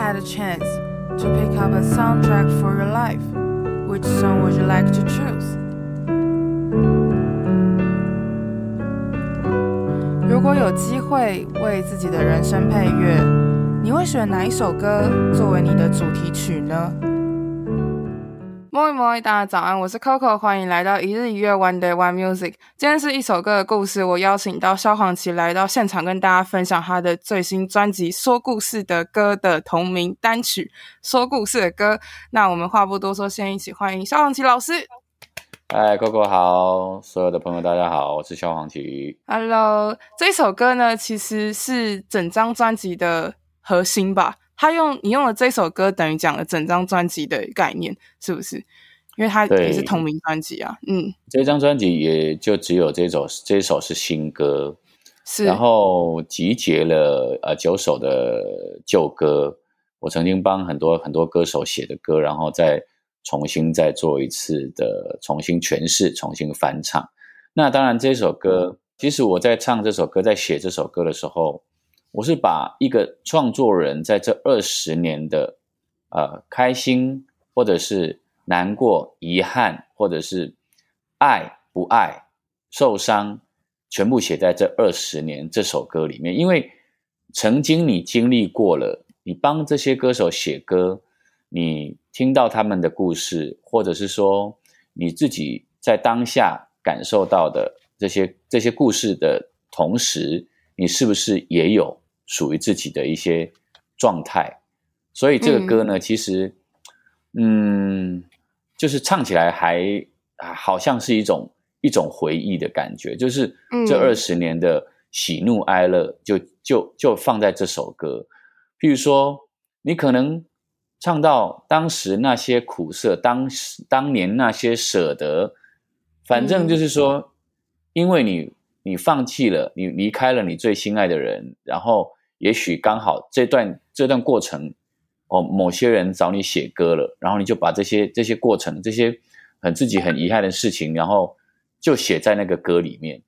had a chance to pick up a soundtrack for your life, which song would you like to choose? 如果有机会为自己的人生配乐，你会选哪一首歌作为你的主题曲呢？摸一摸，大家早安，我是 Coco，欢迎来到一日一乐 One Day One Music。今天是一首歌的故事，我邀请到萧煌奇来到现场，跟大家分享他的最新专辑《说故事的歌》的同名单曲《说故事的歌》。那我们话不多说，先一起欢迎萧煌奇老师。嗨，Coco 好，所有的朋友大家好，我是萧煌奇。Hello，这一首歌呢，其实是整张专辑的核心吧。他用你用了这首歌，等于讲了整张专辑的概念，是不是？因为它也是同名专辑啊。嗯，这张专辑也就只有这首，这首是新歌，是。然后集结了呃九首的旧歌，我曾经帮很多很多歌手写的歌，然后再重新再做一次的重新诠释、重新翻唱。那当然，这首歌其实我在唱这首歌，在写这首歌的时候。我是把一个创作人在这二十年的呃开心，或者是难过、遗憾，或者是爱不爱、受伤，全部写在这二十年这首歌里面。因为曾经你经历过了，你帮这些歌手写歌，你听到他们的故事，或者是说你自己在当下感受到的这些这些故事的同时，你是不是也有？属于自己的一些状态，所以这个歌呢，嗯、其实，嗯，就是唱起来还好像是一种一种回忆的感觉，就是这二十年的喜怒哀乐就，就就就放在这首歌。譬如说，你可能唱到当时那些苦涩，当时当年那些舍得，反正就是说，嗯、因为你你放弃了，你离开了你最心爱的人，然后。也许刚好这段这段过程，哦，某些人找你写歌了，然后你就把这些这些过程，这些很自己很遗憾的事情，然后就写在那个歌里面。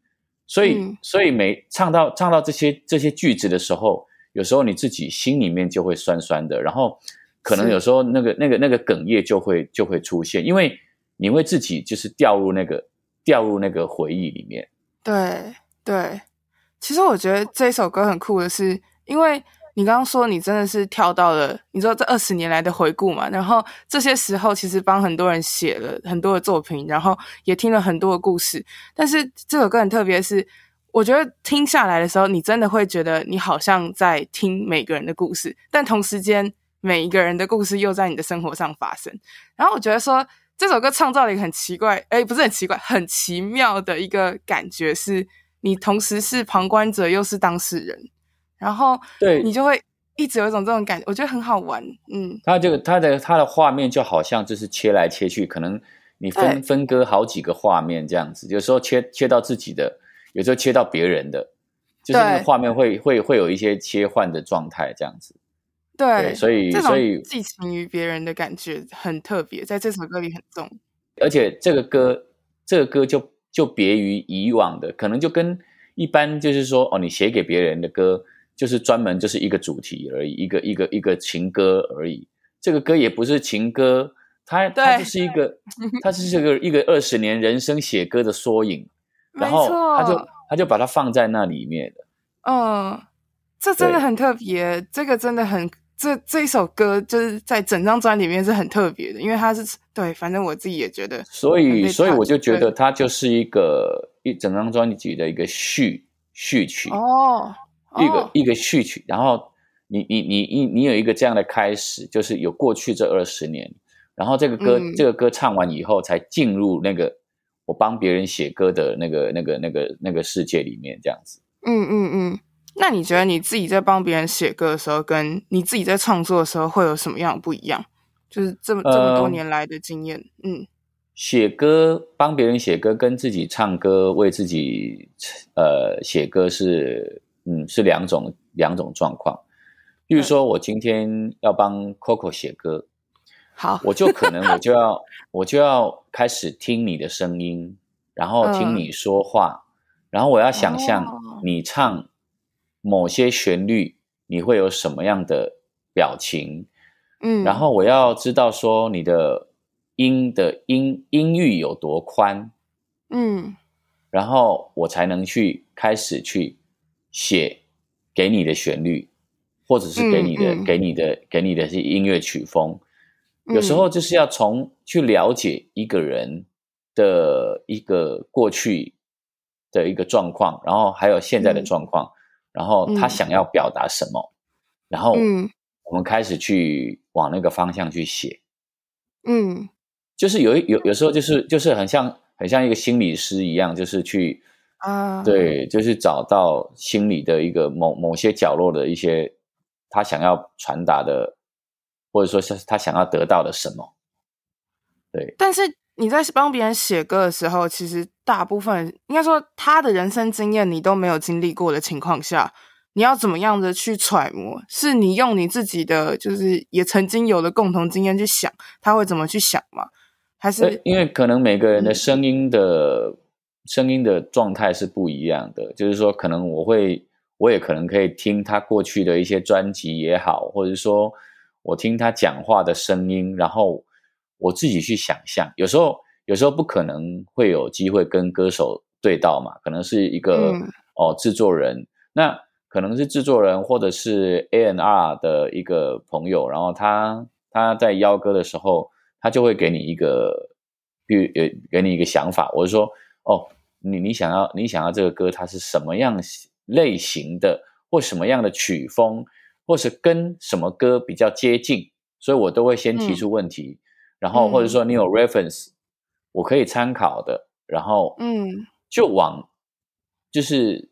所以，嗯、所以每唱到唱到这些这些句子的时候，有时候你自己心里面就会酸酸的，然后可能有时候那个那个那个哽咽就会就会出现，因为你会自己就是掉入那个掉入那个回忆里面。对对，其实我觉得这首歌很酷的是。因为你刚刚说你真的是跳到了，你说这二十年来的回顾嘛，然后这些时候其实帮很多人写了很多的作品，然后也听了很多的故事。但是这首歌很特别是，我觉得听下来的时候，你真的会觉得你好像在听每个人的故事，但同时间每一个人的故事又在你的生活上发生。然后我觉得说这首歌创造了一个很奇怪，诶，不是很奇怪，很奇妙的一个感觉，是你同时是旁观者又是当事人。然后，对你就会一直有一种这种感觉，我觉得很好玩。嗯，它这个它的它的画面就好像就是切来切去，可能你分分割好几个画面这样子，有时候切切到自己的，有时候切到别人的，就是那个画面会会会有一些切换的状态这样子。对，对，所以所以寄情于别人的感觉很特别，在这首歌里很重。而且这个歌这个歌就就别于以往的，可能就跟一般就是说哦，你写给别人的歌。就是专门就是一个主题而已，一个一个一个情歌而已。这个歌也不是情歌，它它就是一个，它是这个一个二十年人生写歌的缩影。然后他就他就把它放在那里面的。嗯，这真的很特别，这个真的很这这一首歌就是在整张专辑里面是很特别的，因为它是对，反正我自己也觉得。所以所以我就觉得它就是一个一整张专辑的一个序序曲哦。一个、oh. 一个序曲，然后你你你你你有一个这样的开始，就是有过去这二十年，然后这个歌、嗯、这个歌唱完以后，才进入那个我帮别人写歌的那个那个那个那个世界里面，这样子。嗯嗯嗯。那你觉得你自己在帮别人写歌的时候，跟你自己在创作的时候，会有什么样的不一样？就是这么这么多年来的经验。呃、嗯，写歌帮别人写歌，跟自己唱歌为自己呃写歌是。嗯，是两种两种状况。比如说，我今天要帮 Coco 写歌，好，我就可能我就要我就要开始听你的声音，然后听你说话，嗯、然后我要想象你唱某些旋律，你会有什么样的表情，嗯，然后我要知道说你的音的音音域有多宽，嗯，然后我才能去开始去写给你的旋律，或者是给你的、嗯。嗯、给你的给你的是音乐曲风。有时候就是要从去了解一个人的一个过去的一个状况，然后还有现在的状况，嗯、然后他想要表达什么，嗯、然后我们开始去往那个方向去写。嗯，就是有有有时候就是就是很像很像一个心理师一样，就是去啊，对，就是找到心里的一个某某些角落的一些他想要传达的。或者说是他想要得到的什么？对。但是你在帮别人写歌的时候，其实大部分应该说他的人生经验你都没有经历过的情况下，你要怎么样的去揣摩？是你用你自己的就是也曾经有的共同经验去想他会怎么去想吗？还是因为可能每个人的声音的、嗯、声音的状态是不一样的，就是说可能我会我也可能可以听他过去的一些专辑也好，或者说。我听他讲话的声音，然后我自己去想象。有时候，有时候不可能会有机会跟歌手对到嘛，可能是一个、嗯、哦制作人，那可能是制作人或者是 A N R 的一个朋友，然后他他在邀歌的时候，他就会给你一个，比如呃给你一个想法，我是说哦，你你想要你想要这个歌它是什么样类型的，或什么样的曲风。或是跟什么歌比较接近，所以我都会先提出问题，嗯、然后或者说你有。reference，、嗯、我可以参考的，然后嗯，就往就是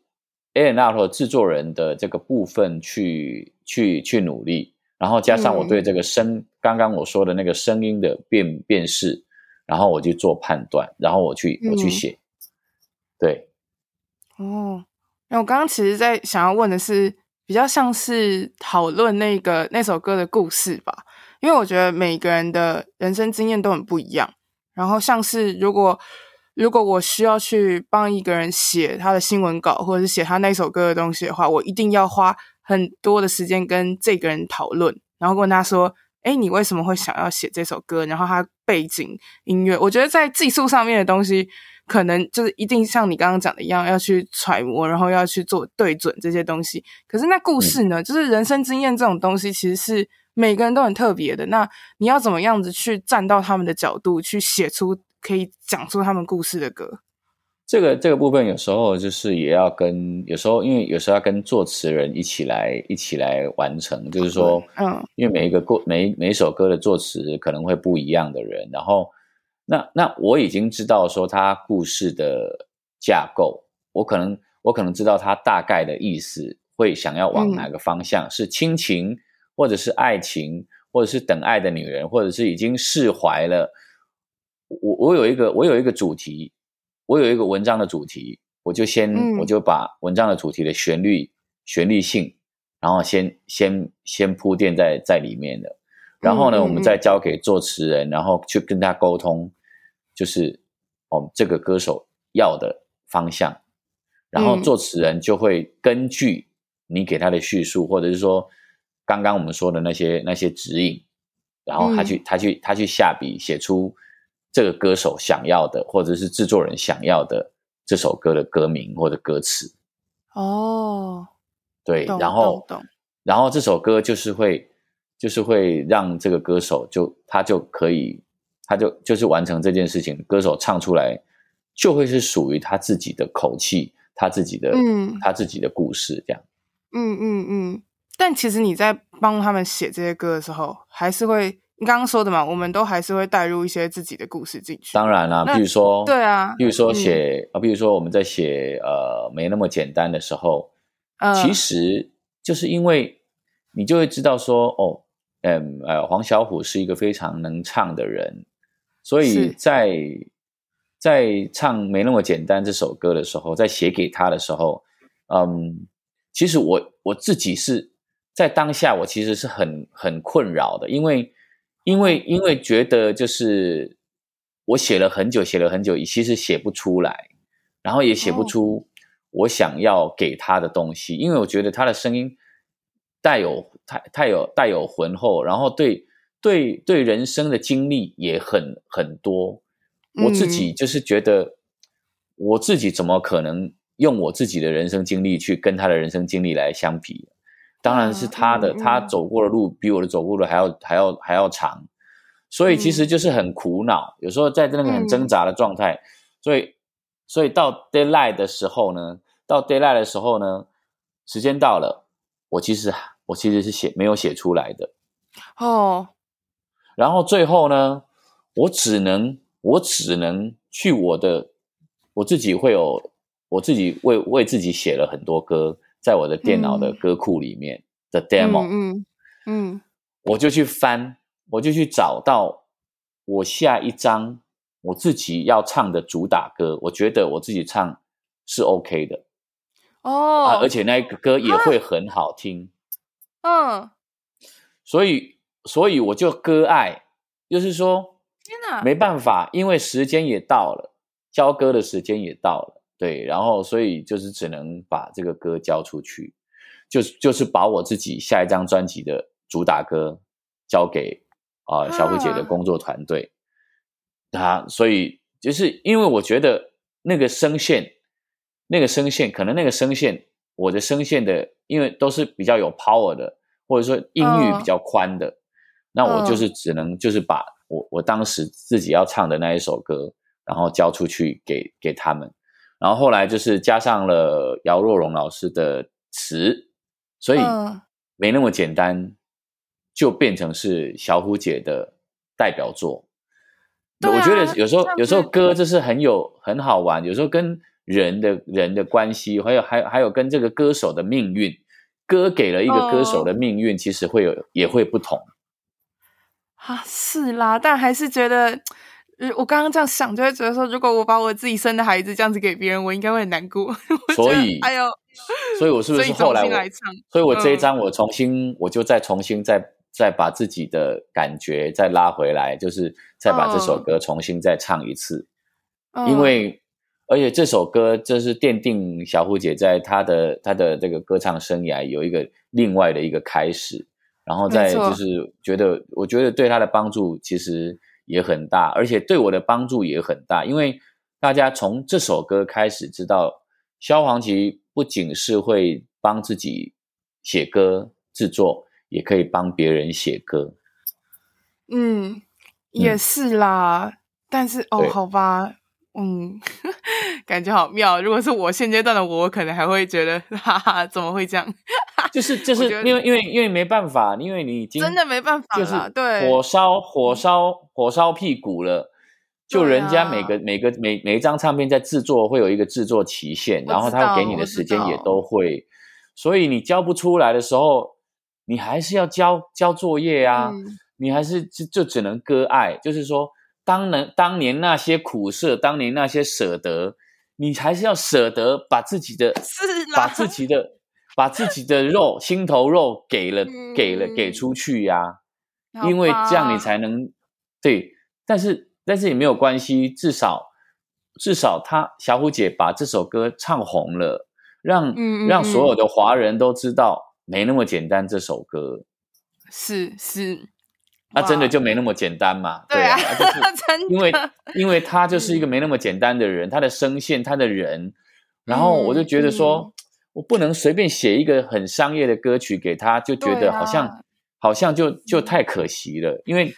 A&R 或制作人的这个部分去去去努力，然后加上我对这个声、嗯、刚刚我说的那个声音的辨辨识，然后我就做判断，然后我去我去写，嗯、对，哦，那我刚刚其实在想要问的是。比较像是讨论那个那首歌的故事吧，因为我觉得每个人的人生经验都很不一样。然后像是如果如果我需要去帮一个人写他的新闻稿，或者是写他那首歌的东西的话，我一定要花很多的时间跟这个人讨论，然后问他说：“诶，你为什么会想要写这首歌？”然后他背景音乐，我觉得在技术上面的东西。可能就是一定像你刚刚讲的一样，要去揣摩，然后要去做对准这些东西。可是那故事呢？嗯、就是人生经验这种东西，其实是每个人都很特别的。那你要怎么样子去站到他们的角度，去写出可以讲出他们故事的歌？这个这个部分有时候就是也要跟有时候，因为有时候要跟作词人一起来一起来完成。就是说，嗯，因为每一个过每每一首歌的作词可能会不一样的人，然后。那那我已经知道说他故事的架构，我可能我可能知道他大概的意思，会想要往哪个方向，嗯、是亲情，或者是爱情，或者是等爱的女人，或者是已经释怀了。我我有一个我有一个主题，我有一个文章的主题，我就先、嗯、我就把文章的主题的旋律旋律性，然后先先先铺垫在在里面的。然后呢，嗯、我们再交给作词人，然后去跟他沟通，就是哦，这个歌手要的方向。然后作词人就会根据你给他的叙述，嗯、或者是说刚刚我们说的那些那些指引，然后他去、嗯、他去他去下笔写出这个歌手想要的，或者是制作人想要的这首歌的歌名或者歌词。哦，对，然后然后这首歌就是会。就是会让这个歌手就他就可以，他就就是完成这件事情。歌手唱出来就会是属于他自己的口气，他自己的，嗯，他自己的故事这样。嗯嗯嗯。但其实你在帮他们写这些歌的时候，还是会你刚刚说的嘛，我们都还是会带入一些自己的故事进去。当然啦，比如说，对啊，比如说写啊，嗯、比如说我们在写呃没那么简单的时候，呃、其实就是因为你就会知道说哦。嗯，呃，黄小琥是一个非常能唱的人，所以在在唱《没那么简单》这首歌的时候，在写给他的时候，嗯，其实我我自己是在当下，我其实是很很困扰的，因为因为因为觉得就是我写了很久，写了很久，其实写不出来，然后也写不出我想要给他的东西，因为我觉得他的声音。带有太太有带有浑厚，然后对对对人生的经历也很很多。我自己就是觉得，嗯、我自己怎么可能用我自己的人生经历去跟他的人生经历来相比？当然是他的，嗯、他走过的路比我的走过的还要还要还要长，所以其实就是很苦恼，有时候在那个很挣扎的状态。嗯、所以，所以到 deadline 的时候呢，到 deadline 的时候呢，时间到了，我其实我其实是写没有写出来的哦。然后最后呢，我只能。我只能去我的，我自己会有，我自己为为自己写了很多歌，在我的电脑的歌库里面的 demo，嗯嗯，嗯，我就去翻，我就去找到我下一张我自己要唱的主打歌，我觉得我自己唱是 OK 的，哦，啊，而且那个歌也会很好听，嗯，所以所以我就割爱，就是说。没办法，因为时间也到了，交歌的时间也到了，对，然后所以就是只能把这个歌交出去，就是就是把我自己下一张专辑的主打歌交给啊、呃、小虎姐的工作团队，他、啊、所以就是因为我觉得那个声线，那个声线可能那个声线，我的声线的，因为都是比较有 power 的，或者说音域比较宽的，那我就是只能就是把。我我当时自己要唱的那一首歌，然后交出去给给他们，然后后来就是加上了姚若龙老师的词，所以没那么简单，就变成是小虎姐的代表作。我觉得有时候有时候歌就是很有很好玩，有时候跟人的人的关系，还有还有还有跟这个歌手的命运，歌给了一个歌手的命运，其实会有也会不同。啊，是啦，但还是觉得，我刚刚这样想，就会觉得说，如果我把我自己生的孩子这样子给别人，我应该会很难过。所以，哎呦，所以我是不是后来我，所以，来唱所以我这一张我重新，嗯、我就再重新再再把自己的感觉再拉回来，就是再把这首歌重新再唱一次，嗯、因为而且这首歌就是奠定小虎姐在她的她的这个歌唱生涯有一个另外的一个开始。然后再就是觉得，我觉得对他的帮助其实也很大，而且对我的帮助也很大，因为大家从这首歌开始知道，萧煌奇不仅是会帮自己写歌制作，也可以帮别人写歌。嗯，也是啦，嗯、但是哦，好吧。嗯，感觉好妙。如果是我现阶段的我，我可能还会觉得，哈哈，怎么会这样？就是就是因为因为因为没办法，因为你已经真的没办法了。对，火烧火烧火烧屁股了，就人家每个、啊、每个每每一张唱片在制作会有一个制作期限，然后他会给你的时间也都会，所以你交不出来的时候，你还是要交交作业啊，嗯、你还是就就只能割爱，就是说。当年当年那些苦涩，当年那些舍得，你还是要舍得把自己的，是把自己的，把自己的肉，心头肉给了，嗯、给了，给出去呀、啊，因为这样你才能对。但是但是也没有关系，至少至少他小虎姐把这首歌唱红了，让嗯嗯嗯让所有的华人都知道没那么简单。这首歌是是。是那真的就没那么简单嘛？对啊，就是因为因为他就是一个没那么简单的人，他的声线，他的人，然后我就觉得说，我不能随便写一个很商业的歌曲给他，就觉得好像好像就就太可惜了。因为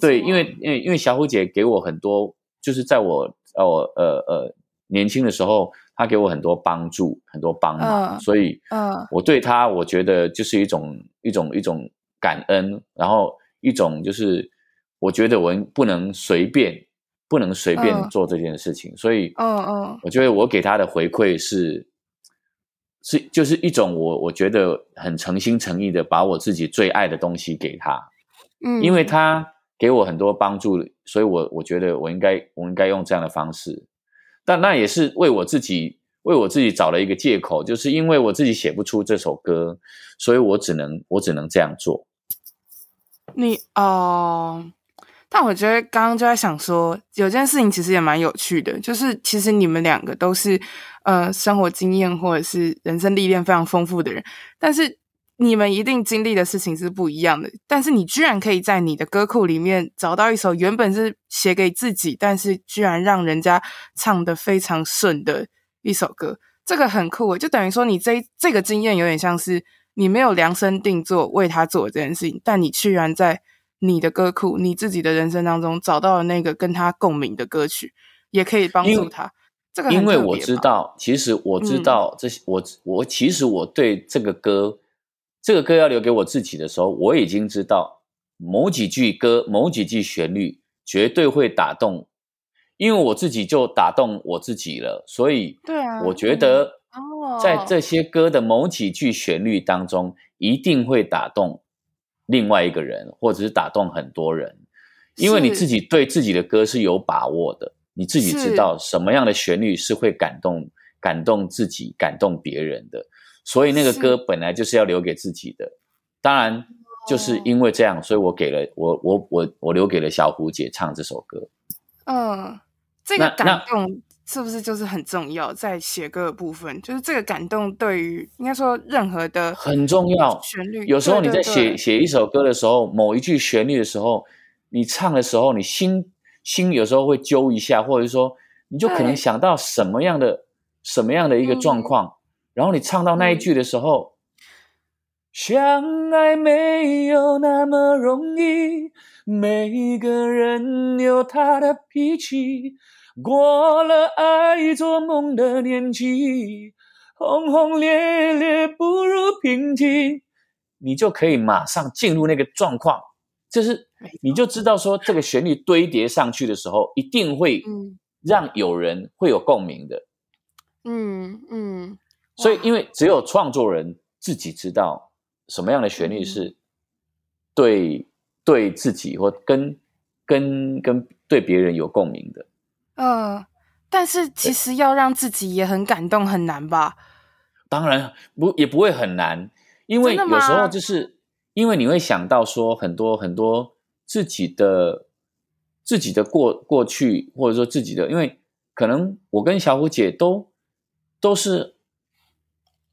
对，因为因为因为小虎姐给我很多，就是在我呃我呃呃年轻的时候，她给我很多帮助，很多帮忙，所以嗯，我对她我觉得就是一种一种一种感恩，然后。一种就是，我觉得我不能随便，不能随便做这件事情，uh, 所以，嗯嗯，我觉得我给他的回馈是，是就是一种我我觉得很诚心诚意的把我自己最爱的东西给他，嗯，因为他给我很多帮助，所以我我觉得我应该我应该用这样的方式，但那也是为我自己为我自己找了一个借口，就是因为我自己写不出这首歌，所以我只能我只能这样做。你哦、但我觉得刚刚就在想说，有件事情其实也蛮有趣的，就是其实你们两个都是呃生活经验或者是人生历练非常丰富的人，但是你们一定经历的事情是不一样的，但是你居然可以在你的歌库里面找到一首原本是写给自己，但是居然让人家唱得非常顺的一首歌，这个很酷。就等于说，你这这个经验有点像是你没有量身定做为他做这件事情，但你居然在你的歌库、你自己的人生当中找到了那个跟他共鸣的歌曲，也可以帮助他。这个因为我知道，其实我知道这些，嗯、我我其实我对这个歌。这个歌要留给我自己的时候，我已经知道某几句歌、某几句旋律绝对会打动，因为我自己就打动我自己了，所以，对啊，我觉得在这些歌的某几句旋律当中，一定会打动另外一个人，或者是打动很多人，因为你自己对自己的歌是有把握的，你自己知道什么样的旋律是会感动、感动自己、感动别人的。所以那个歌本来就是要留给自己的，当然就是因为这样，所以我给了我我我我留给了小虎姐唱这首歌。嗯，这个感动是不是就是很重要？在写歌的部分，就是这个感动对于应该说任何的很重要旋律。有时候你在写写一首歌的时候，某一句旋律的时候，你唱的时候，你心心有时候会揪一下，或者说你就可能想到什么样的什么样的一个状况。然后你唱到那一句的时候，嗯、相爱没有那么容易，每个人有他的脾气，过了爱做梦的年纪，轰轰烈烈不如平静，你就可以马上进入那个状况，就是你就知道说这个旋律堆叠上去的时候，一定会让有人会有共鸣的，嗯嗯。嗯所以，因为只有创作人自己知道什么样的旋律是对对自己或跟跟跟对别人有共鸣的。呃，但是其实要让自己也很感动很难吧？当然不，也不会很难，因为有时候就是因为你会想到说很多很多自己的自己的过过去，或者说自己的，因为可能我跟小虎姐都都是。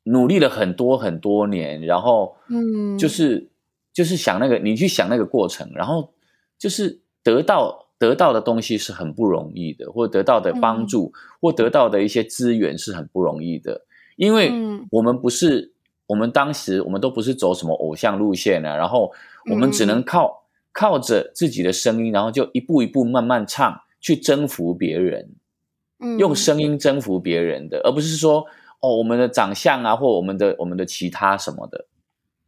努力了很多很多年，然后，嗯，就是就是想那个，你去想那个过程，然后就是得到得到的东西是很不容易的，或得到的帮助，嗯、或得到的一些资源是很不容易的，因为我们不是，嗯、我们当时我们都不是走什么偶像路线啊，然后我们只能靠、嗯、靠着自己的声音，然后就一步一步慢慢唱，去征服别人，嗯、用声音征服别人的，而不是说。哦，我们的长相啊，或我们的我们的其他什么的，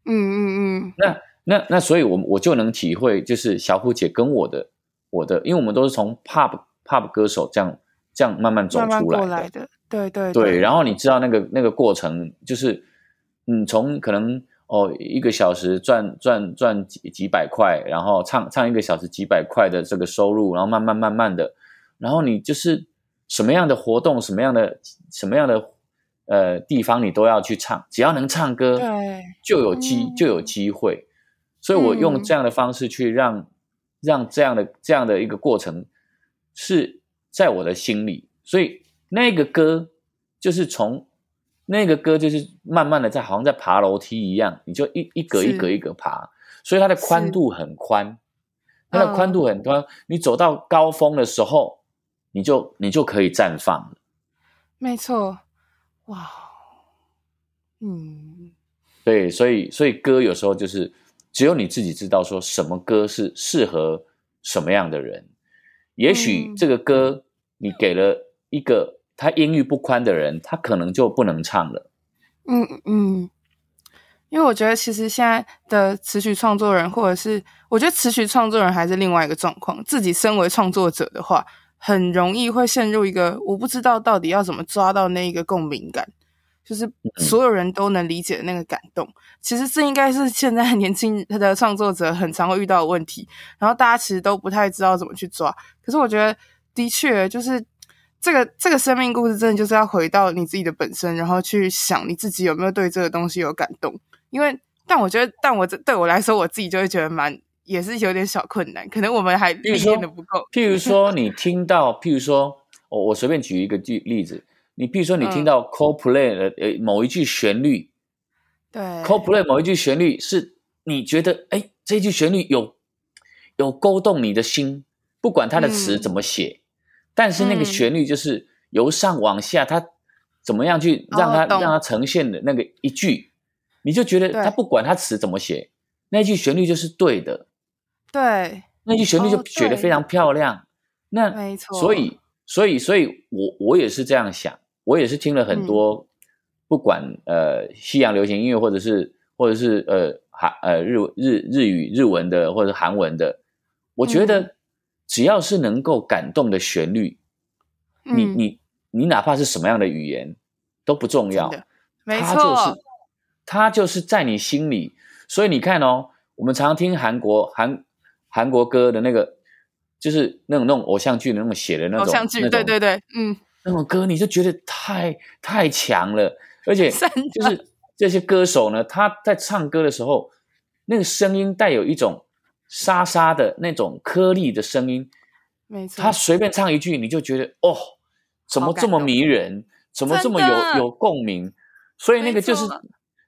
嗯嗯嗯，那那那，所以我我就能体会，就是小虎姐跟我的我的，因为我们都是从 pop pop 歌手这样这样慢慢走出来来的对对对，对。然后你知道那个那个过程，就是嗯，从可能哦一个小时赚赚赚几几百块，然后唱唱一个小时几百块的这个收入，然后慢慢慢慢的，然后你就是什么样的活动，什么样的什么样的。呃，地方你都要去唱，只要能唱歌，对，就有机、嗯、就有机会。所以我用这样的方式去让、嗯、让这样的这样的一个过程是在我的心里。所以那个歌就是从那个歌就是慢慢的在好像在爬楼梯一样，你就一一格一格一格爬，所以它的宽度很宽，它的宽度很宽。嗯、你走到高峰的时候，你就你就可以绽放了。没错。哇，嗯，对，所以所以歌有时候就是只有你自己知道，说什么歌是适合什么样的人。也许这个歌你给了一个他音域不宽的人，他可能就不能唱了。嗯嗯，因为我觉得其实现在的词曲创作人，或者是我觉得词曲创作人还是另外一个状况。自己身为创作者的话。很容易会陷入一个我不知道到底要怎么抓到那一个共鸣感，就是所有人都能理解的那个感动。其实这应该是现在年轻的创作者很常会遇到的问题，然后大家其实都不太知道怎么去抓。可是我觉得的确就是这个这个生命故事，真的就是要回到你自己的本身，然后去想你自己有没有对这个东西有感动。因为但我觉得，但我这对我来说，我自己就会觉得蛮。也是有点小困难，可能我们还历练的不够。譬如说，你听到，譬如说，我我随便举一个例例子，你比如说，你听到 Coldplay 的呃某一句旋律，对，Coldplay 某一句旋律是你觉得，哎，这句旋律有有勾动你的心，不管它的词怎么写，嗯、但是那个旋律就是由上往下，它怎么样去让它、哦、让它呈现的那个一句，你就觉得它不管它词怎么写，那句旋律就是对的。对，那句旋律就写得非常漂亮。哦、那没错，所以所以所以我我也是这样想，我也是听了很多。嗯不管呃西洋流行音乐，或者是或者是呃韩呃日日日语日文的，或者韩文的，我觉得只要是能够感动的旋律，嗯、你你你哪怕是什么样的语言都不重要，没错，它就是它就是在你心里。所以你看哦，我们常听韩国韩韩国歌的那个，就是那种那种偶像剧的那种写的那种偶像剧，对对对，嗯，那种歌你就觉得太太强了。而且 就是这些歌手呢，他在唱歌的时候，那个声音带有一种沙沙的那种颗粒的声音，没错。他随便唱一句，你就觉得哦，怎么这么迷人，怎么这么有有共鸣？所以那个就是，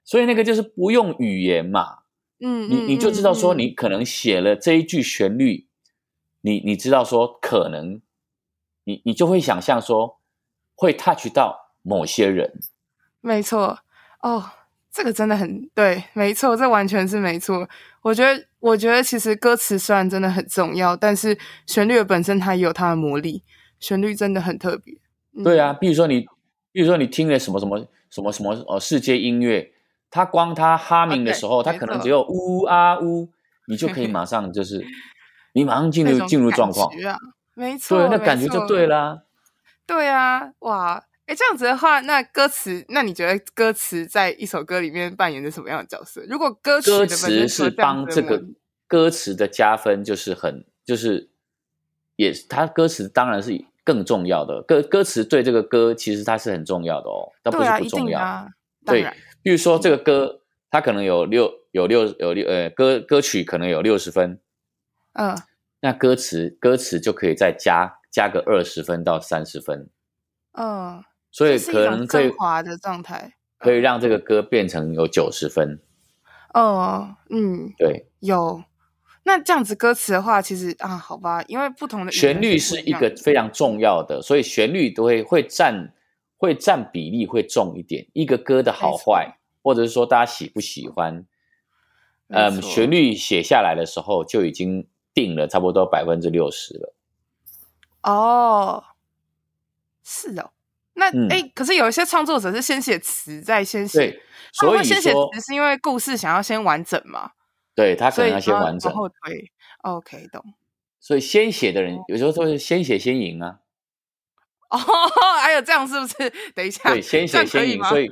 所以那个就是不用语言嘛，嗯，你你就知道说，你可能写了这一句旋律，你你知道说，可能你你就会想象说，会 touch 到某些人。没错，哦，这个真的很对，没错，这完全是没错。我觉得，我觉得其实歌词虽然真的很重要，但是旋律本身它也有它的魔力，旋律真的很特别。嗯、对啊，比如说你，比如说你听了什么什么什么什么呃世界音乐，它光它哈明的时候，它可能只有呜啊呜，你就可以马上就是，你马上进入进入状况，没错，对，那感觉就对啦。对啊，哇。哎，这样子的话，那歌词，那你觉得歌词在一首歌里面扮演着什么样的角色？如果歌曲歌词是帮这个歌词的加分，就是很就是也它歌词当然是更重要的。歌歌词对这个歌其实它是很重要的哦，但不是不重要。对啊，对，比如说这个歌，它可能有六有六有六呃歌歌曲可能有六十分，嗯，那歌词歌词就可以再加加个二十分到三十分，嗯。所以可能最滑的状态可以让这个歌变成有九十分。哦，嗯，对，有。那这样子歌词的话，其实啊，好吧，因为不同的旋律是一个非常重要的，所以旋律都会会占会占比例会重一点。一个歌的好坏，或者是说大家喜不喜欢，嗯，旋律写下来的时候就已经定了差不多百分之六十了。哦，是哦。那哎、嗯，可是有一些创作者是先写词再先写，对，所以先写词是因为故事想要先完整嘛？对，他可能要先完整，然后推。OK，懂。所以先写的人有时候都是先写先赢啊。哦，还有这样是不是？等一下，对，先写先赢，所以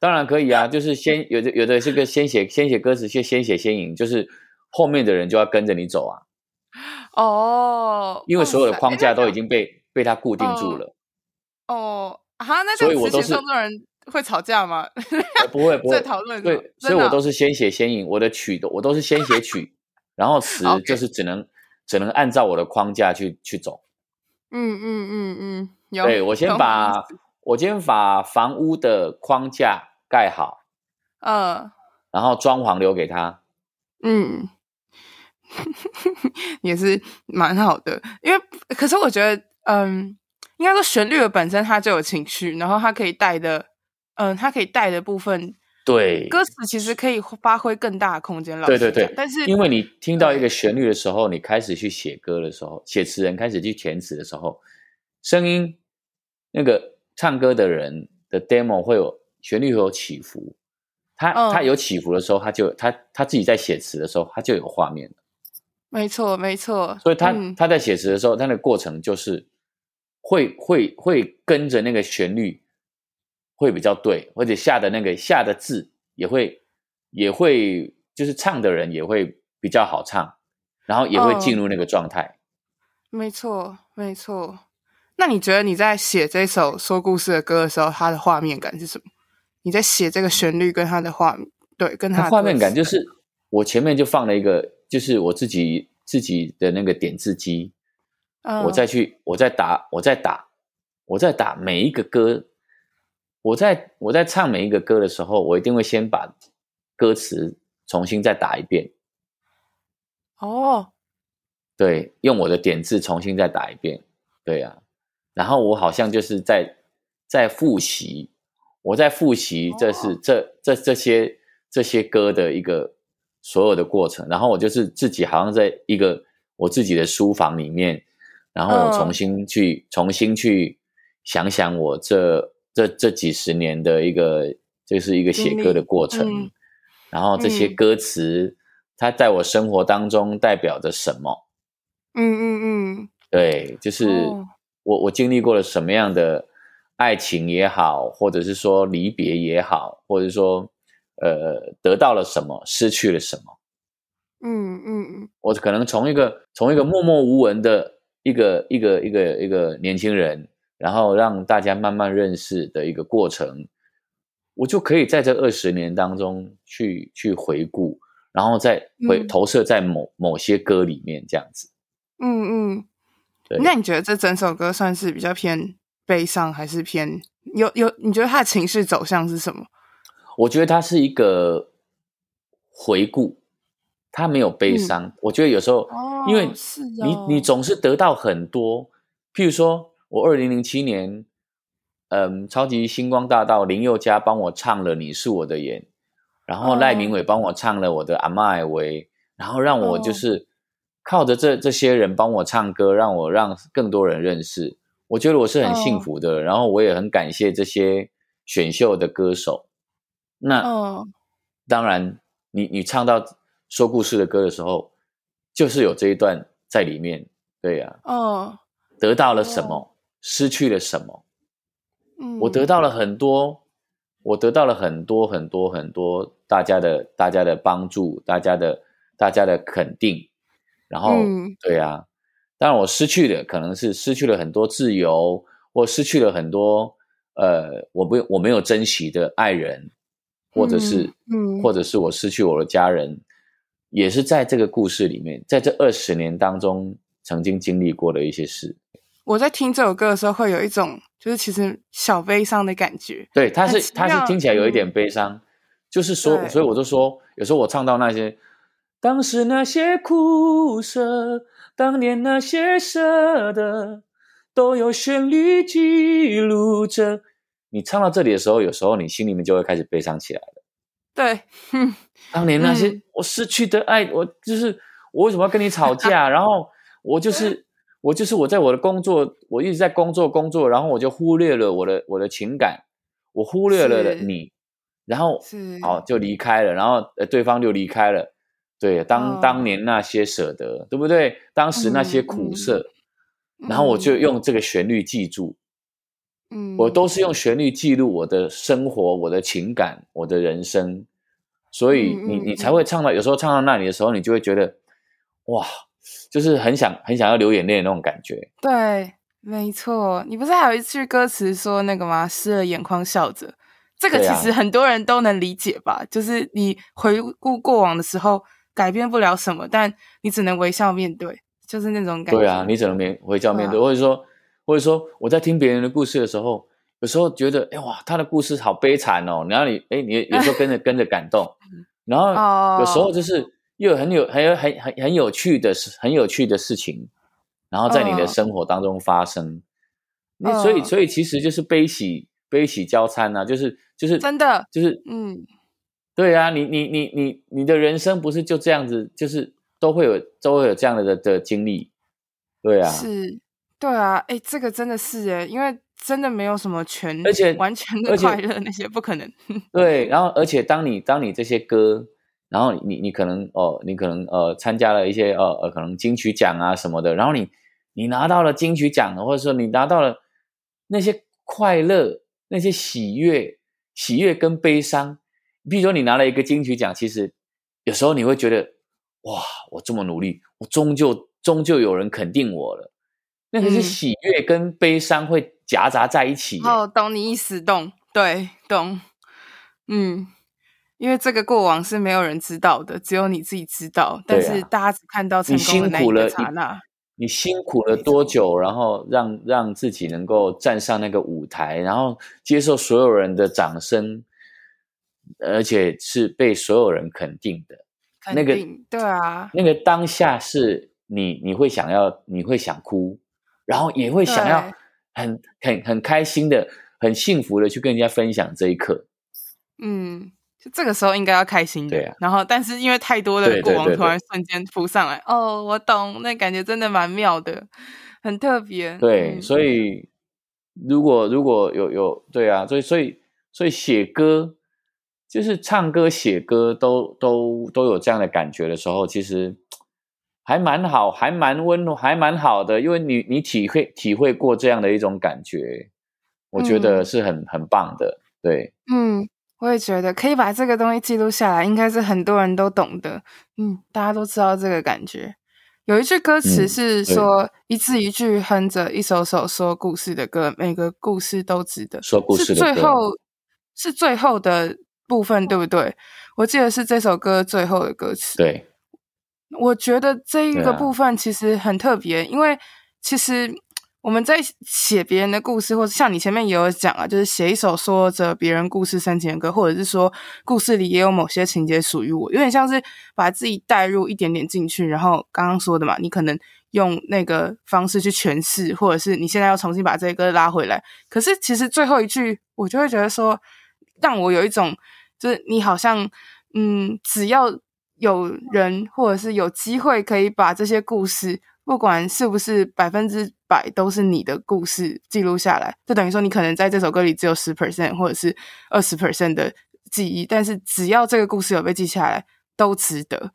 当然可以啊，就是先有的有的是个先写先写歌词，先先写先赢，就是后面的人就要跟着你走啊。哦，因为所有的框架都已经被被他固定住了。哦，哈，那这样词写创作人会吵架吗？不会，不会讨论。对，所以我都是先写先引。我的曲的我都是先写曲，然后 词就是只能只能按照我的框架去去走。嗯嗯嗯嗯，有。对，我先把我先把房屋的框架盖好，嗯，然后装潢留给他。嗯，也是蛮好的，因为可是我觉得，嗯。应该说旋律的本身它就有情绪，然后它可以带的，嗯、呃，它可以带的部分，对，歌词其实可以发挥更大的空间。对对对，但是因为你听到一个旋律的时候，你开始去写歌的时候，写词人开始去填词的时候，声音那个唱歌的人的 demo 会有旋律会有起伏，他、嗯、他有起伏的时候，他就他他自己在写词的时候，他就有画面了。没错没错，所以他、嗯、他在写词的时候，他的过程就是。会会会跟着那个旋律会比较对，或者下的那个下的字也会也会就是唱的人也会比较好唱，然后也会进入那个状态。哦，没错，没错。那你觉得你在写这首说故事的歌的时候，它的画面感是什么？你在写这个旋律跟它的画面，对，跟它的画面感就是我前面就放了一个，就是我自己自己的那个点字机。我再去，我再打，我再打，我再打每一个歌。我在我在唱每一个歌的时候，我一定会先把歌词重新再打一遍。哦，对，用我的点字重新再打一遍。对呀、啊，然后我好像就是在在复习，我在复习，这是、哦、这这这些这些歌的一个所有的过程。然后我就是自己好像在一个我自己的书房里面，然后我重新去、哦、重新去想想我这这这几十年的一个，这是一个写歌的过程。嗯、然后这些歌词。嗯它在我生活当中代表着什么？嗯嗯嗯，对，就是我、哦、我经历过了什么样的爱情也好，或者是说离别也好，或者说呃得到了什么，失去了什么。嗯嗯嗯，我可能从一个从一个默默无闻的一个一个一个一个年轻人，然后让大家慢慢认识的一个过程，我就可以在这二十年当中去去回顾。然后再会投射在某、嗯、某些歌里面，这样子。嗯嗯，对。那你觉得这整首歌算是比较偏悲伤，还是偏有有？你觉得它的情绪走向是什么？我觉得它是一个回顾，它没有悲伤。嗯、我觉得有时候，哦、因为你、哦、你总是得到很多，譬如说我二零零七年，嗯，超级星光大道林宥嘉帮我唱了《你是我的眼》。然后赖明伟帮我唱了我的《阿妈爱维》，然后让我就是靠着这这些人帮我唱歌，让我让更多人认识。我觉得我是很幸福的，然后我也很感谢这些选秀的歌手。那当然，你你唱到说故事的歌的时候，就是有这一段在里面，对呀。哦，得到了什么，失去了什么？嗯，我得到了很多。我得到了很多很多很多大家的大家的帮助，大家的大家的肯定，然后、嗯、对啊，当然我失去的可能是失去了很多自由，或失去了很多呃，我不我没有珍惜的爱人，或者是嗯，嗯或者是我失去我的家人，也是在这个故事里面，在这二十年当中曾经经历过的一些事。我在听这首歌的时候，会有一种就是其实小悲伤的感觉。对，它是它是听起来有一点悲伤，嗯、就是说，所以我就说，有时候我唱到那些当时那些苦涩，当年那些舍得，都有旋律记录着。你唱到这里的时候，有时候你心里面就会开始悲伤起来了。对，当年那些我失去的爱，嗯、我就是我为什么要跟你吵架？然后我就是。我就是我在我的工作，我一直在工作工作，然后我就忽略了我的我的情感，我忽略了你，然后是好就离开了，然后呃对方就离开了，对，当、哦、当年那些舍得，对不对？当时那些苦涩，嗯、然后我就用这个旋律记住，嗯，我都是用旋律记录我的生活、我的情感、我的人生，所以你你才会唱到，有时候唱到那里的时候，你就会觉得哇。就是很想很想要流眼泪的那种感觉。对，没错。你不是还有一句歌词说那个吗？湿了眼眶笑着。这个其实很多人都能理解吧？啊、就是你回顾过往的时候，改变不了什么，但你只能微笑面对，就是那种感觉。对啊，你只能面微笑面对，啊、或者说，或者说我在听别人的故事的时候，有时候觉得，哎哇，他的故事好悲惨哦。然后你，哎，你 有时候跟着跟着感动，然后有时候就是。又很有很有很很很有趣的事，很有趣的事情，然后在你的生活当中发生。那、uh, 所以所以其实就是悲喜悲喜交参呐、啊，就是就是真的。就是嗯，对啊，你你你你你的人生不是就这样子，就是都会有都会有这样的的的经历，对啊，是，对啊，哎，这个真的是哎，因为真的没有什么全而且完全的快乐那些不可能。对，然后而且当你当你这些歌。然后你你可能哦，你可能呃参加了一些呃呃可能金曲奖啊什么的，然后你你拿到了金曲奖，或者说你拿到了那些快乐、那些喜悦、喜悦跟悲伤。比如说你拿了一个金曲奖，其实有时候你会觉得哇，我这么努力，我终究终究有人肯定我了。那个是喜悦跟悲伤会夹杂在一起。哦，懂你意思，懂，对，懂，嗯。因为这个过往是没有人知道的，只有你自己知道。但是大家只看到成功的那一刹那。你辛苦了多久？然后让让自己能够站上那个舞台，然后接受所有人的掌声。而且是被所有人肯定的。肯定，那个对啊，那个当下是你你会想要，你会想哭，然后也会想要很很很开心的、很幸福的去跟人家分享这一刻。嗯。就这个时候应该要开心的，对啊，然后但是因为太多的过往突然瞬间浮上来，哦，我懂，那感觉真的蛮妙的，很特别。对，嗯、所以如果如果有有对啊，所以所以所以写歌就是唱歌写歌都都都有这样的感觉的时候，其实还蛮好，还蛮温暖还蛮好的，因为你你体会体会过这样的一种感觉，我觉得是很、嗯、很棒的，对，嗯。我也觉得可以把这个东西记录下来，应该是很多人都懂的。嗯，大家都知道这个感觉。有一句歌词是说：“嗯、一字一句哼着一首首说故事的歌，每个故事都值得。”说故事的歌。是最后是最后的部分，对不对？我记得是这首歌最后的歌词。对，我觉得这一个部分其实很特别，啊、因为其实。我们在写别人的故事，或者像你前面也有讲啊，就是写一首说着别人故事深情的歌，或者是说故事里也有某些情节属于我，有点像是把自己带入一点点进去。然后刚刚说的嘛，你可能用那个方式去诠释，或者是你现在要重新把这个歌拉回来。可是其实最后一句，我就会觉得说，让我有一种，就是你好像，嗯，只要有人或者是有机会可以把这些故事。不管是不是百分之百都是你的故事记录下来，就等于说你可能在这首歌里只有十 percent 或者是二十 percent 的记忆，但是只要这个故事有被记下来，都值得，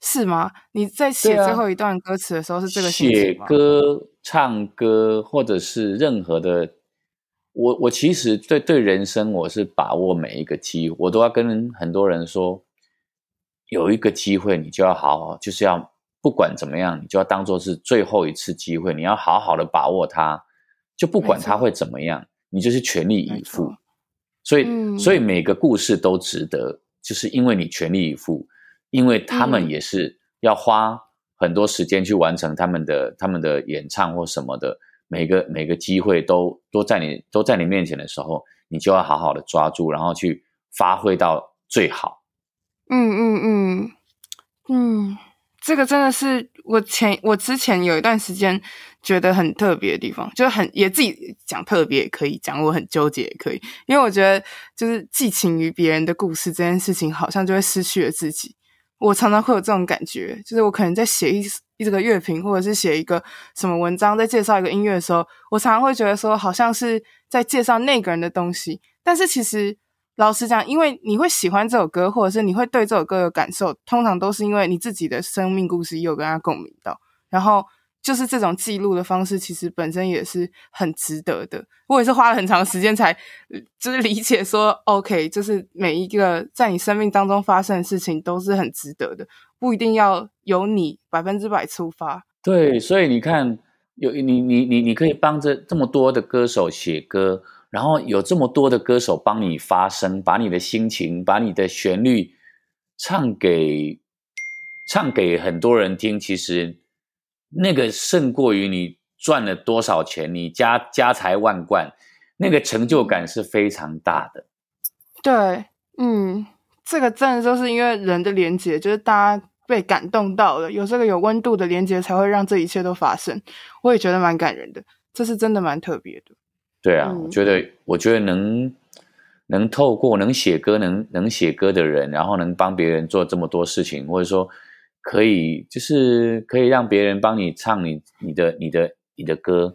是吗？你在写最后一段歌词的时候是这个心情吗？写歌、唱歌，或者是任何的，我我其实对对人生我是把握每一个机会，我都要跟很多人说，有一个机会你就要好好，就是要。不管怎么样，你就要当做是最后一次机会，你要好好的把握它。就不管它会怎么样，你就是全力以赴。所以，嗯、所以每个故事都值得，就是因为你全力以赴，因为他们也是要花很多时间去完成他们的、他们的演唱或什么的。每个每个机会都都在你都在你面前的时候，你就要好好的抓住，然后去发挥到最好。嗯嗯嗯嗯。这个真的是我前我之前有一段时间觉得很特别的地方，就很也自己讲特别也可以讲，我很纠结也可以，因为我觉得就是寄情于别人的故事这件事情，好像就会失去了自己。我常常会有这种感觉，就是我可能在写一一这个乐评，或者是写一个什么文章，在介绍一个音乐的时候，我常常会觉得说，好像是在介绍那个人的东西，但是其实。老实讲，因为你会喜欢这首歌，或者是你会对这首歌有感受，通常都是因为你自己的生命故事有跟他共鸣到。然后就是这种记录的方式，其实本身也是很值得的。我也是花了很长时间才就是理解说，OK，就是每一个在你生命当中发生的事情都是很值得的，不一定要由你百分之百出发。对，所以你看，有你你你你可以帮着这么多的歌手写歌。然后有这么多的歌手帮你发声，把你的心情、把你的旋律唱给唱给很多人听，其实那个胜过于你赚了多少钱，你家家财万贯，那个成就感是非常大的。对，嗯，这个真的就是因为人的连接，就是大家被感动到了，有这个有温度的连接，才会让这一切都发生。我也觉得蛮感人的，这是真的蛮特别的。对啊，我觉得，我觉得能能透过能写歌、能能写歌的人，然后能帮别人做这么多事情，或者说可以就是可以让别人帮你唱你你的你的你的歌，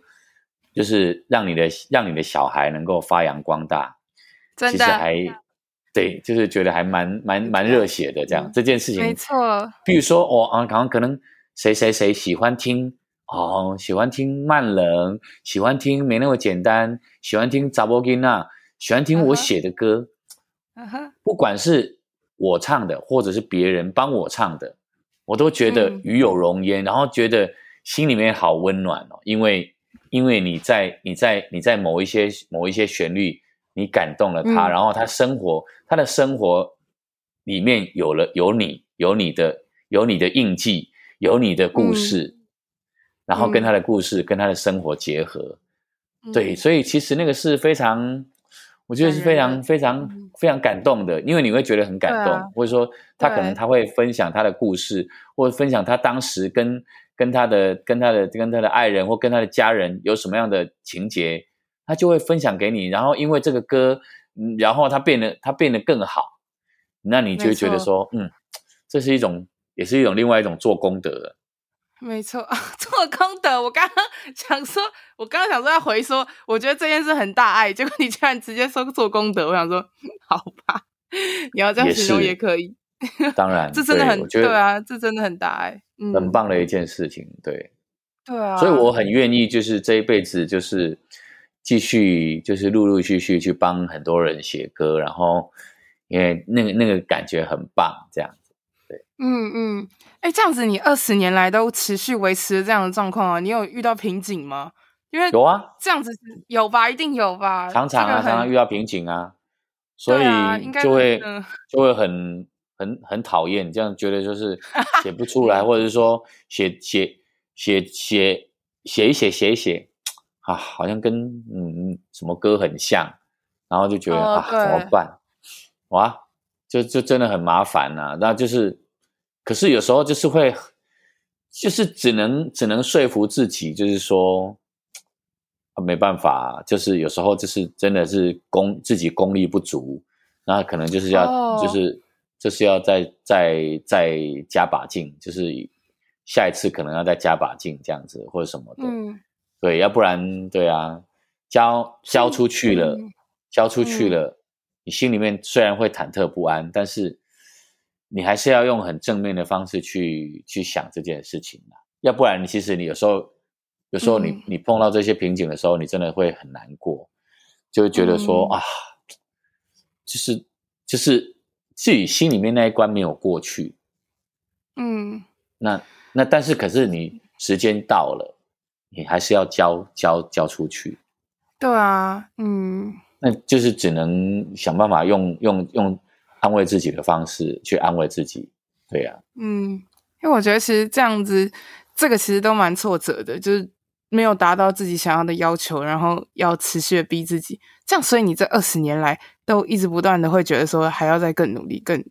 就是让你的让你的小孩能够发扬光大，真的其实还对，就是觉得还蛮蛮蛮热血的这样、嗯、这件事情，没错。比如说我啊，可能可能谁谁谁喜欢听。哦，喜欢听慢冷，喜欢听没那么简单，喜欢听查某囡仔，喜欢听我写的歌。Uh huh. 不管是我唱的，或者是别人帮我唱的，我都觉得与有荣焉，嗯、然后觉得心里面好温暖哦。因为，因为你在你在你在某一些某一些旋律，你感动了他，嗯、然后他生活他的生活里面有了有你有你的有你的印记，有你的故事。嗯然后跟他的故事、嗯、跟他的生活结合，对，所以其实那个是非常，我觉得是非常非常非常感动的，因为你会觉得很感动，啊、或者说他可能他会分享他的故事，或者分享他当时跟跟他的跟他的跟他的爱人或跟他的家人有什么样的情节，他就会分享给你，然后因为这个歌，然后他变得他变得更好，那你就会觉得说，嗯，这是一种，也是一种另外一种做功德的。没错，做功德。我刚刚 想说，我刚刚想说要回说，我觉得这件事很大爱，结果你居然直接说做功德。我想说，好吧，你要这样形容也可以。当然，这真的很对啊，这真的很大爱，嗯，很棒的一件事情。对，对啊，所以我很愿意，就是这一辈子，就是继续，就是陆陆续续去帮很多人写歌，然后因为那个那个感觉很棒，这样子。对，嗯嗯。哎，这样子你二十年来都持续维持这样的状况啊？你有遇到瓶颈吗？因为有啊，这样子有吧，一定有吧。常常啊，常常遇到瓶颈啊，所以就会就会很很很讨厌，这样觉得就是 写不出来，或者是说写写写写写一写写一写啊，好像跟嗯什么歌很像，然后就觉得啊怎么办？哇，就就真的很麻烦呐，那就是。可是有时候就是会，就是只能只能说服自己，就是说，啊，没办法，就是有时候就是真的是功自己功力不足，那可能就是要、oh. 就是就是要再再再加把劲，就是下一次可能要再加把劲这样子或者什么的，嗯，对，要不然对啊，交交出去了，嗯、交出去了，嗯、你心里面虽然会忐忑不安，但是。你还是要用很正面的方式去去想这件事情，要不然，其实你有时候，有时候你、嗯、你碰到这些瓶颈的时候，你真的会很难过，就会觉得说、嗯、啊，就是就是自己心里面那一关没有过去，嗯，那那但是可是你时间到了，你还是要交交交出去，对啊，嗯，那就是只能想办法用用用。用安慰自己的方式去安慰自己，对呀、啊，嗯，因为我觉得其实这样子，这个其实都蛮挫折的，就是没有达到自己想要的要求，然后要持续的逼自己，这样，所以你这二十年来都一直不断的会觉得说还要再更努力、更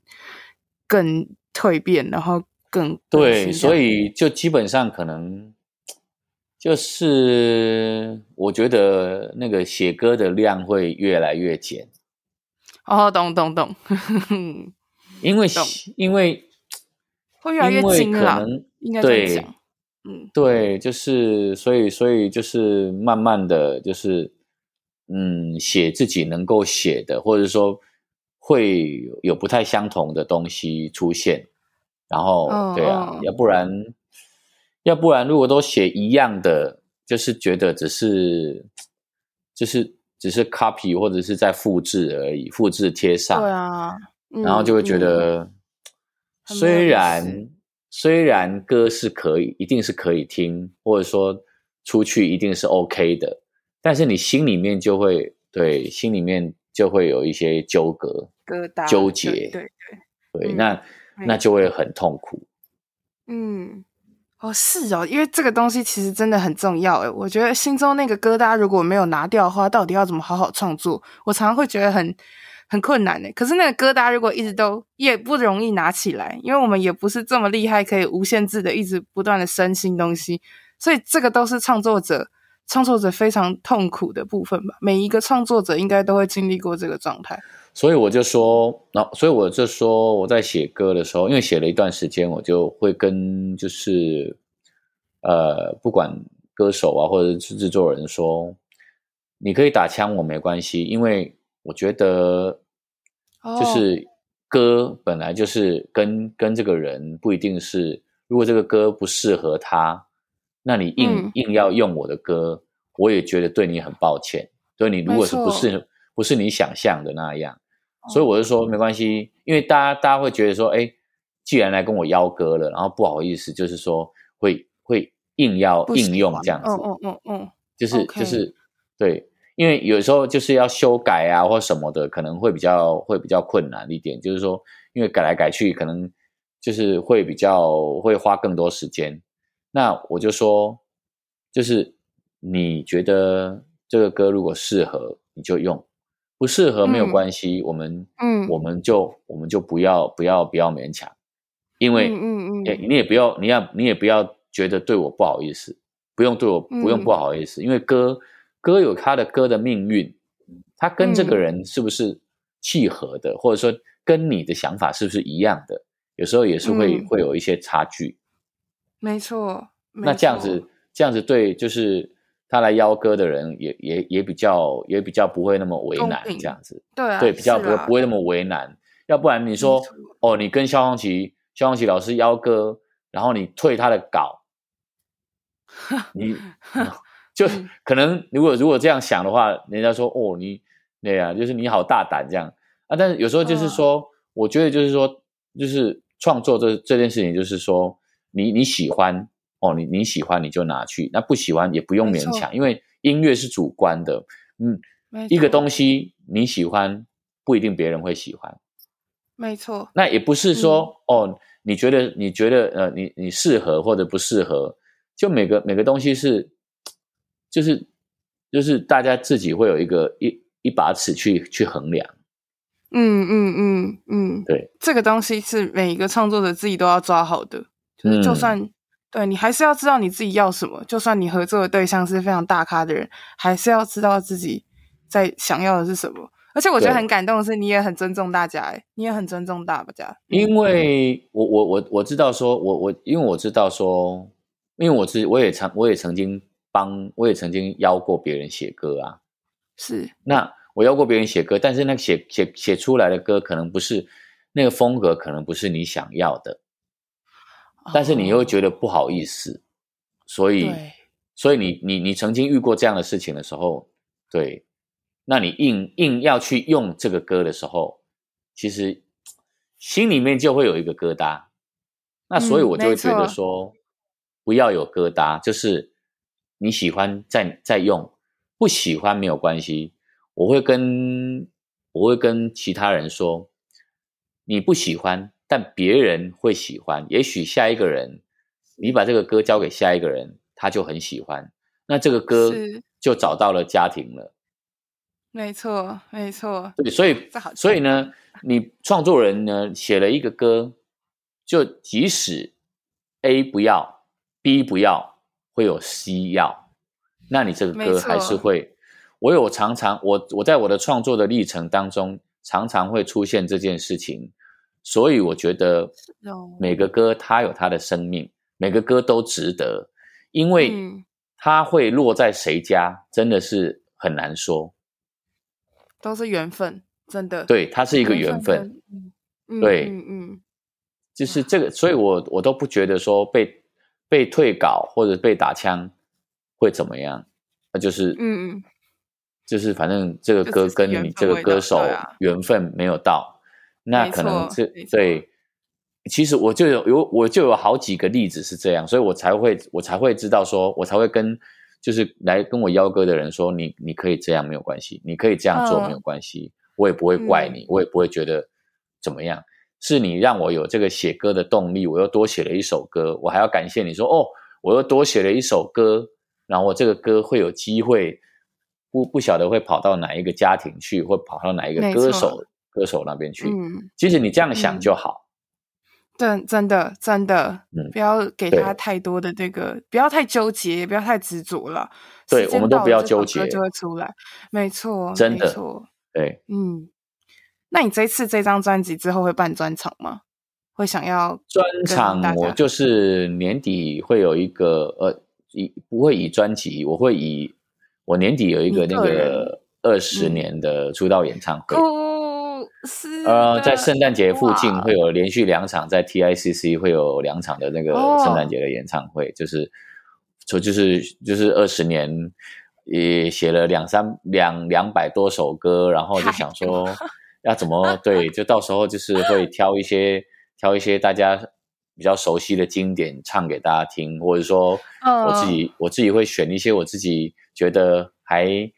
更蜕变，然后更对，所以就基本上可能就是我觉得那个写歌的量会越来越减。哦，懂懂懂，因为因为会越来越精了，应该这样讲，嗯，对，就是所以所以就是慢慢的就是嗯，写自己能够写的，或者说会有不太相同的东西出现，然后、哦、对啊，哦、要不然要不然如果都写一样的，就是觉得只是就是。只是 copy 或者是在复制而已，复制贴上。对啊，嗯、然后就会觉得，嗯、虽然虽然歌是可以，一定是可以听，或者说出去一定是 OK 的，但是你心里面就会对，心里面就会有一些纠葛、疙瘩、纠结，对对对，对，那、嗯、那就会很痛苦。嗯。哦，是哦，因为这个东西其实真的很重要诶。我觉得心中那个疙瘩如果没有拿掉的话，到底要怎么好好创作？我常常会觉得很很困难诶。可是那个疙瘩如果一直都也不容易拿起来，因为我们也不是这么厉害，可以无限制的一直不断的生新东西。所以这个都是创作者创作者非常痛苦的部分吧。每一个创作者应该都会经历过这个状态。所以我就说，那所以我就说，我在写歌的时候，因为写了一段时间，我就会跟就是，呃，不管歌手啊，或者是制作人说，你可以打枪我没关系，因为我觉得，就是歌本来就是跟、oh. 跟这个人不一定是，如果这个歌不适合他，那你硬、嗯、硬要用我的歌，我也觉得对你很抱歉。所以你如果是不是？不是你想象的那样，所以我就说没关系，因为大家大家会觉得说，哎，既然来跟我邀歌了，然后不好意思，就是说会会硬要应用这样子，嗯嗯嗯嗯，就是就是对，因为有时候就是要修改啊或什么的，可能会比较会比较困难一点，就是说因为改来改去，可能就是会比较会花更多时间。那我就说，就是你觉得这个歌如果适合，你就用。不适合没有关系，嗯、我们嗯，我们就我们就不要不要不要勉强，因为嗯嗯嗯，你也不要你要你也不要觉得对我不好意思，不用对我不用不好意思，嗯、因为歌歌有他的歌的命运，他跟这个人是不是契合的，嗯、或者说跟你的想法是不是一样的，有时候也是会、嗯、会有一些差距。没错，那这样子这样子对就是。他来邀歌的人也也也比较也比较不会那么为难这样子，对啊，对，比较不会不会那么为难。要不然你说哦，你跟萧煌奇萧煌奇老师邀歌，然后你退他的稿，你 就可能如果如果这样想的话，人家说哦，你那样就是你好大胆这样啊。但是有时候就是说，我觉得就是说，就是创作这这件事情，就是说你你喜欢。哦，你你喜欢你就拿去，那不喜欢也不用勉强，因为音乐是主观的。嗯，一个东西你喜欢不一定别人会喜欢。没错。那也不是说、嗯、哦，你觉得你觉得呃，你你适合或者不适合，就每个每个东西是，就是就是大家自己会有一个一一把尺去去衡量。嗯嗯嗯嗯，对，这个东西是每一个创作者自己都要抓好的，就是就算、嗯。对，你还是要知道你自己要什么，就算你合作的对象是非常大咖的人，还是要知道自己在想要的是什么。而且我觉得很感动的是，你也很尊重大家，哎，你也很尊重大家。因为我我我我知道说，我我因为我知道说，因为我是我也曾我也曾经帮我也曾经邀过别人写歌啊，是。那我邀过别人写歌，但是那个写写写出来的歌可能不是那个风格，可能不是你想要的。但是你又觉得不好意思，哦、所以，所以你你你曾经遇过这样的事情的时候，对，那你硬硬要去用这个歌的时候，其实心里面就会有一个疙瘩。那所以我就会觉得说，不要有疙瘩，就是你喜欢再再用，不喜欢没有关系。我会跟我会跟其他人说，你不喜欢。但别人会喜欢，也许下一个人，你把这个歌交给下一个人，他就很喜欢，那这个歌就找到了家庭了。没错，没错。对，所以，所以呢，你创作人呢写了一个歌，就即使 A 不要，B 不要，会有 C 要，那你这个歌还是会。我有常常，我我在我的创作的历程当中，常常会出现这件事情。所以我觉得每个歌它有它的生命，每个歌都值得，因为它会落在谁家，真的是很难说。都是缘分，真的。对，它是一个缘分。嗯，对，嗯嗯，就是这个，所以我我都不觉得说被被退稿或者被打枪会怎么样，那就是嗯嗯，就是反正这个歌跟你这个歌手缘分没有到。那可能是对，其实我就有有我就有好几个例子是这样，所以我才会我才会知道说，我才会跟就是来跟我邀歌的人说，你你可以这样没有关系，你可以这样做没有关系，嗯、我也不会怪你，我也不会觉得怎么样，是你让我有这个写歌的动力，我又多写了一首歌，我还要感谢你说哦，我又多写了一首歌，然后我这个歌会有机会不不晓得会跑到哪一个家庭去，或跑到哪一个歌手。歌手那边去，嗯，其实你这样想就好。真、嗯、真的真的，嗯，不要给他太多的这个，不要太纠结，也不要太执着了。对，我们都不要纠结，就会出来。没错，真的，没错，对，嗯。那你这次这张专辑之后会办专场吗？会想要专场？我就是年底会有一个，呃，以不会以专辑，我会以我年底有一个那个二十年的出道演唱会。嗯是呃，在圣诞节附近会有连续两场，在 TICC 会有两场的那个圣诞节的演唱会，哦、就是，就就是就是二十年，也写了两三两两百多首歌，然后就想说要怎么对，就到时候就是会挑一些挑一些大家比较熟悉的经典唱给大家听，或者说我自己、哦、我自己会选一些我自己觉得还。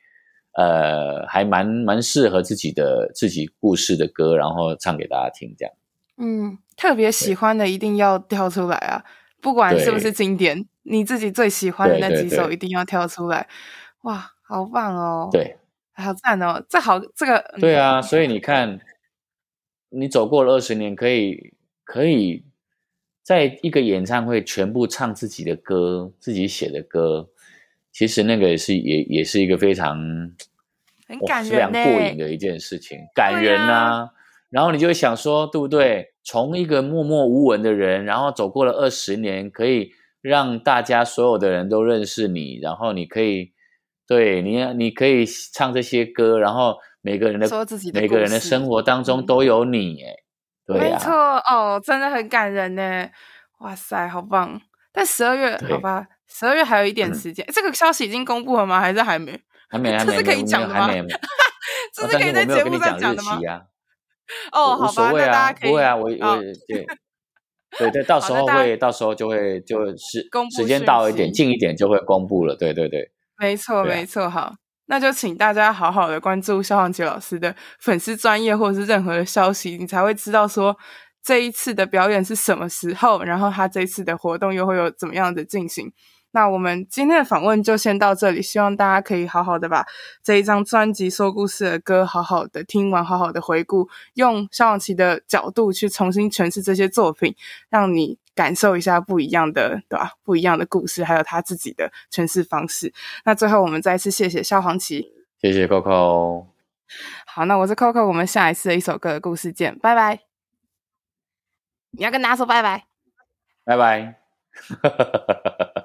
呃，还蛮蛮适合自己的自己故事的歌，然后唱给大家听，这样。嗯，特别喜欢的一定要跳出来啊！不管是不是经典，你自己最喜欢的那几首一定要跳出来。哇，好棒哦！对，好赞哦！这好，这个对啊，所以你看，你走过了二十年，可以可以在一个演唱会全部唱自己的歌，自己写的歌，其实那个也是也也是一个非常很感人、非常过瘾的一件事情，感人啊！啊然后你就会想说，对不对？从一个默默无闻的人，然后走过了二十年，可以让大家所有的人都认识你，然后你可以。对你，你可以唱这些歌，然后每个人的，每个人的生活当中都有你，哎，对呀、啊，没错哦，真的很感人呢，哇塞，好棒！但十二月，好吧，十二月还有一点时间，嗯、这个消息已经公布了吗？还是还没？还没，还没，这是可以讲的吗？这是可以在节目上讲的吗？哦，好吧，那大家可以，不会啊，我我对对对，到时候会，到时候就会就是时间到一点近一点就会公布了，对对对。没错，没错，好，那就请大家好好的关注肖煌杰老师的粉丝专业或者是任何的消息，你才会知道说这一次的表演是什么时候，然后他这一次的活动又会有怎么样的进行。那我们今天的访问就先到这里，希望大家可以好好的把这一张专辑说故事的歌好好的听完，好好的回顾，用萧煌奇的角度去重新诠释这些作品，让你感受一下不一样的，对吧？不一样的故事，还有他自己的诠释方式。那最后我们再次谢谢萧煌奇，谢谢 Coco。好，那我是 Coco，我们下一次的一首歌的故事见，拜拜。你要跟大家说拜拜，拜拜。